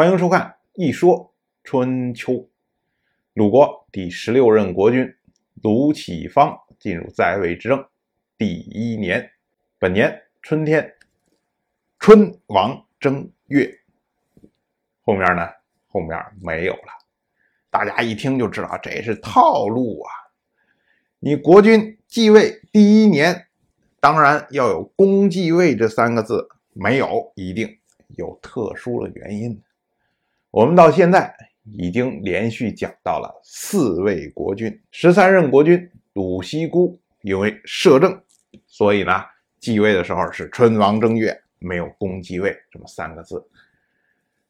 欢迎收看《一说春秋》。鲁国第十六任国君鲁启方进入在位执政第一年，本年春天，春王正月。后面呢？后面没有了。大家一听就知道这是套路啊！你国君继位第一年，当然要有“公继位”这三个字，没有一定有特殊的原因。我们到现在已经连续讲到了四位国君，十三任国君鲁西姑因为摄政，所以呢继位的时候是春王正月，没有公继位这么三个字。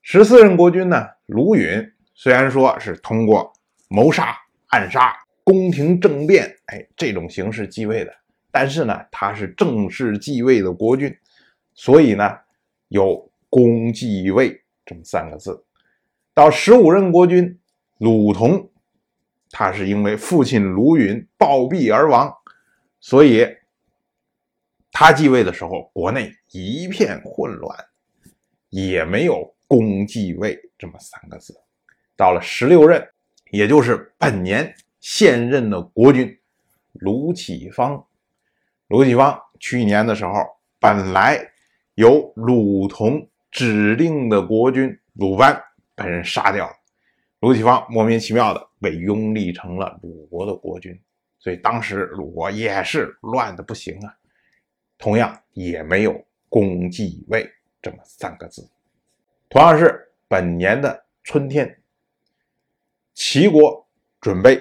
十四任国君呢鲁允虽然说是通过谋杀、暗杀、宫廷政变，哎这种形式继位的，但是呢他是正式继位的国君，所以呢有公继位这么三个字。到十五任国君鲁同，他是因为父亲鲁允暴毙而亡，所以他继位的时候，国内一片混乱，也没有公继位这么三个字。到了十六任，也就是本年现任的国君鲁启方，鲁启方去年的时候，本来由鲁同指定的国君鲁班。被人杀掉了，鲁启方莫名其妙的被拥立成了鲁国的国君，所以当时鲁国也是乱的不行啊。同样也没有公继位这么三个字。同样是本年的春天，齐国准备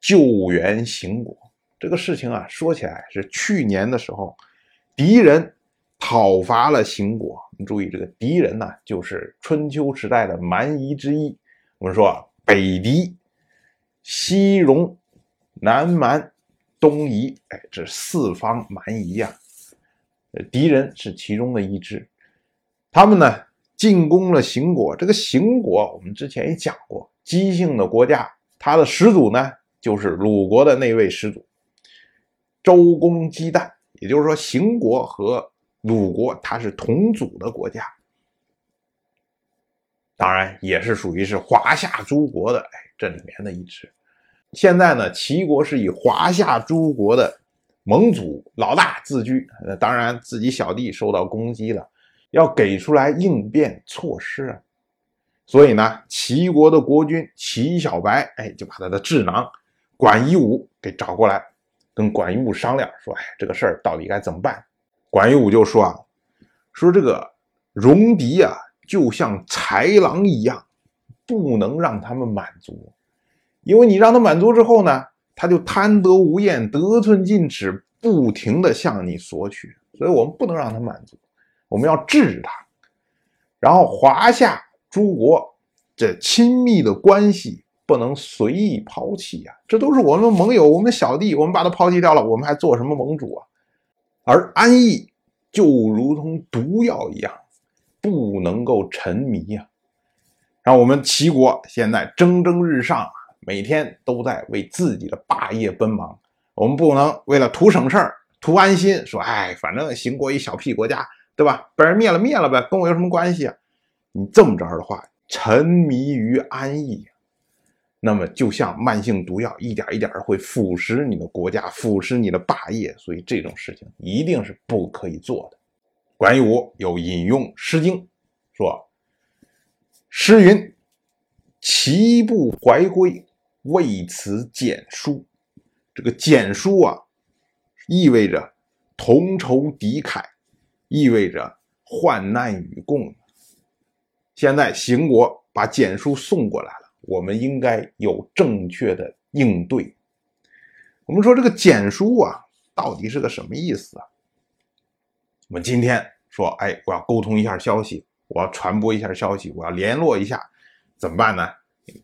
救援邢国，这个事情啊，说起来是去年的时候，敌人。讨伐了邢国，你注意这个敌人呢，就是春秋时代的蛮夷之一。我们说北狄、西戎、南蛮、东夷，哎，这四方蛮夷呀。敌人是其中的一支，他们呢进攻了邢国。这个邢国，我们之前也讲过，姬姓的国家，他的始祖呢就是鲁国的那位始祖周公姬旦。也就是说，邢国和鲁国它是同祖的国家，当然也是属于是华夏诸国的哎这里面的一支。现在呢，齐国是以华夏诸国的盟主老大自居，呃，当然自己小弟受到攻击了，要给出来应变措施啊。所以呢，齐国的国君齐小白哎就把他的智囊管夷吾给找过来，跟管夷吾商量说，哎，这个事儿到底该怎么办？管夷吾就说啊，说这个戎狄啊，就像豺狼一样，不能让他们满足，因为你让他满足之后呢，他就贪得无厌、得寸进尺，不停的向你索取，所以我们不能让他满足，我们要制止他。然后华夏诸国这亲密的关系不能随意抛弃呀，这都是我们盟友、我们小弟，我们把他抛弃掉了，我们还做什么盟主啊？而安逸就如同毒药一样，不能够沉迷呀。让我们齐国现在蒸蒸日上，每天都在为自己的霸业奔忙。我们不能为了图省事儿、图安心，说哎，反正邢国一小屁国家，对吧？被人灭了灭了呗，跟我有什么关系啊？你这么着的话，沉迷于安逸。那么就像慢性毒药，一点一点的会腐蚀你的国家，腐蚀你的霸业，所以这种事情一定是不可以做的。管夷吾又引用《诗经》，说：“诗云：‘齐不怀归，为此简书。’这个简书啊，意味着同仇敌忾，意味着患难与共。现在邢国把简书送过来了。”我们应该有正确的应对。我们说这个简书啊，到底是个什么意思啊？我们今天说，哎，我要沟通一下消息，我要传播一下消息，我要联络一下，怎么办呢？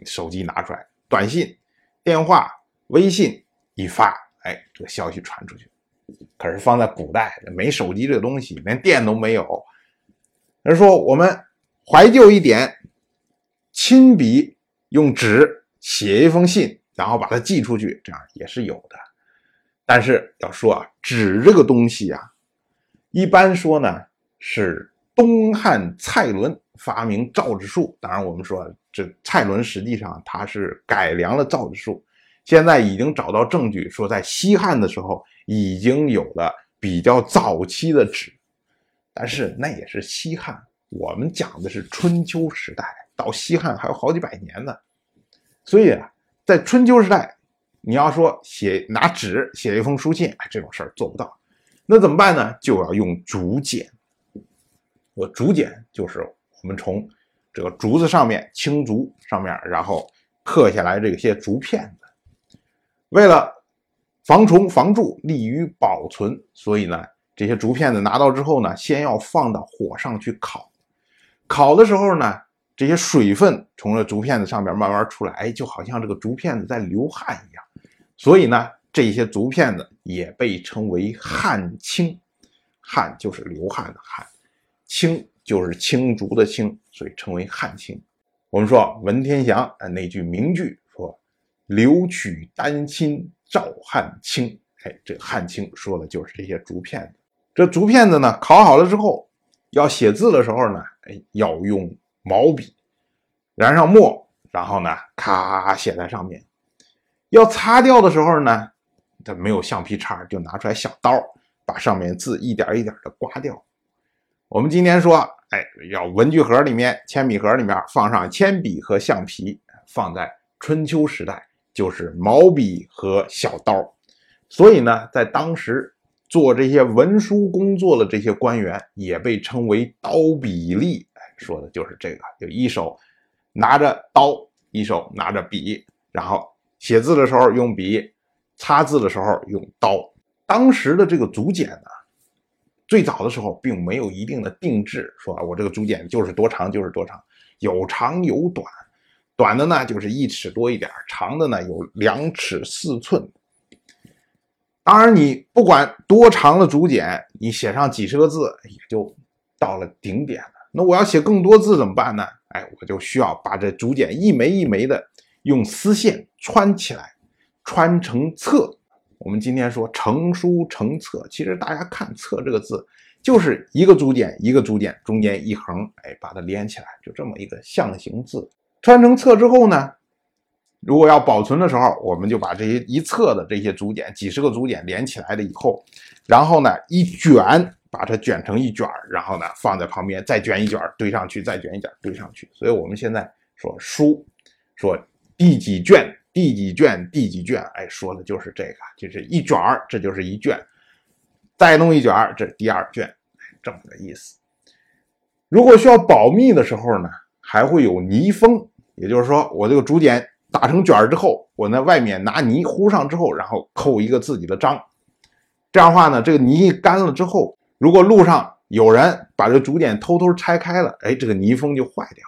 手机拿出来，短信、电话、微信一发，哎，这个消息传出去。可是放在古代，没手机这个东西，连电都没有。人说我们怀旧一点，亲笔。用纸写一封信，然后把它寄出去，这样也是有的。但是要说啊，纸这个东西啊，一般说呢是东汉蔡伦发明造纸术。当然，我们说这蔡伦实际上他是改良了造纸术。现在已经找到证据，说在西汉的时候已经有了比较早期的纸，但是那也是西汉。我们讲的是春秋时代，到西汉还有好几百年呢。所以啊，在春秋时代，你要说写拿纸写一封书信，哎，这种事儿做不到。那怎么办呢？就要用竹简。我竹简就是我们从这个竹子上面青竹上面，然后刻下来这些竹片子。为了防虫防蛀，利于保存，所以呢，这些竹片子拿到之后呢，先要放到火上去烤。烤的时候呢，这些水分从这竹片子上边慢慢出来，哎，就好像这个竹片子在流汗一样。所以呢，这些竹片子也被称为汗青。汗就是流汗的汗，青就是青竹的青，所以称为汗青。我们说文天祥啊那句名句说：“留取丹青照汗青。”哎，这个汗青说的就是这些竹片子。这竹片子呢，烤好了之后。要写字的时候呢，哎，要用毛笔，染上墨，然后呢，咔写在上面。要擦掉的时候呢，这没有橡皮擦，就拿出来小刀，把上面字一点一点的刮掉。我们今天说，哎，要文具盒里面、铅笔盒里面放上铅笔和橡皮，放在春秋时代就是毛笔和小刀。所以呢，在当时。做这些文书工作的这些官员也被称为刀笔吏，说的就是这个，就一手拿着刀，一手拿着笔，然后写字的时候用笔，擦字的时候用刀。当时的这个竹简呢，最早的时候并没有一定的定制，说我这个竹简就是多长就是多长，有长有短，短的呢就是一尺多一点，长的呢有两尺四寸。当然，你不管多长的竹简，你写上几十个字，也就到了顶点。那我要写更多字怎么办呢？哎，我就需要把这竹简一枚一枚的用丝线穿起来，穿成册。我们今天说成书成册，其实大家看“册”这个字，就是一个竹简一个竹简中间一横，哎，把它连起来，就这么一个象形字。穿成册之后呢？如果要保存的时候，我们就把这些一册的这些竹简，几十个竹简连起来了以后，然后呢一卷，把它卷成一卷然后呢放在旁边，再卷一卷堆上去，再卷一卷堆上去。所以我们现在说书，说第几卷，第几卷，第几卷，哎，说的就是这个，就是一卷儿，这就是一卷，再弄一卷儿，这第二卷，这么个意思。如果需要保密的时候呢，还会有泥封，也就是说我这个竹简。打成卷儿之后，我在外面拿泥糊上之后，然后扣一个自己的章。这样的话呢，这个泥干了之后，如果路上有人把这竹简偷偷拆开了，哎，这个泥封就坏掉。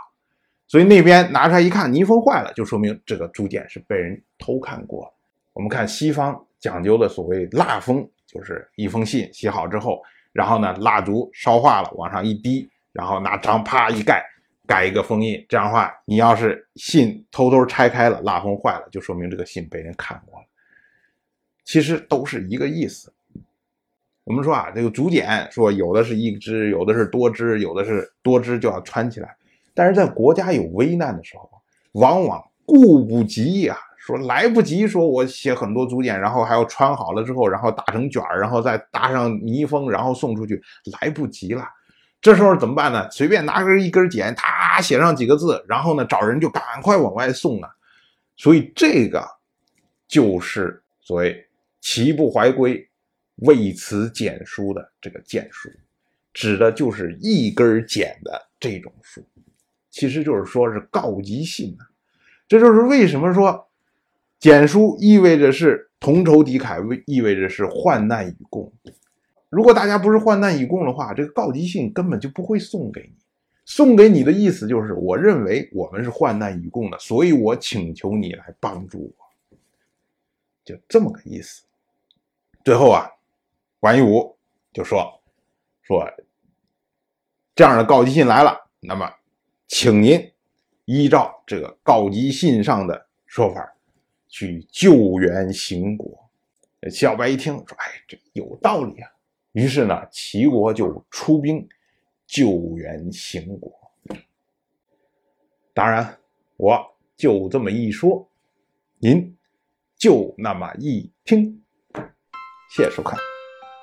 所以那边拿出来一看，泥封坏了，就说明这个竹简是被人偷看过。我们看西方讲究的所谓蜡封，就是一封信写好之后，然后呢，蜡烛烧化了，往上一滴，然后拿章啪一盖。盖一个封印，这样的话，你要是信偷偷拆开了，蜡封坏了，就说明这个信被人看过了。其实都是一个意思。我们说啊，这个竹简说有的是一支，有的是多支，有的是多支就要穿起来。但是在国家有危难的时候，往往顾不及呀，说来不及，说我写很多竹简，然后还要穿好了之后，然后打成卷儿，然后再搭上泥封，然后送出去，来不及了。这时候怎么办呢？随便拿根一根剪，他写上几个字，然后呢，找人就赶快往外送啊。所以这个就是所谓“齐不怀归，为此简书”的这个简书，指的就是一根简的这种书，其实就是说是告急信呢。这就是为什么说简书意味着是同仇敌忾，为意味着是患难与共。如果大家不是患难与共的话，这个告急信根本就不会送给你。送给你的意思就是，我认为我们是患难与共的，所以我请求你来帮助我，就这么个意思。最后啊，关于武就说说这样的告急信来了，那么请您依照这个告急信上的说法去救援邢国。小白一听说，哎，这有道理啊。于是呢，齐国就出兵救援邢国。当然，我就这么一说，您就那么一听。谢谢收看。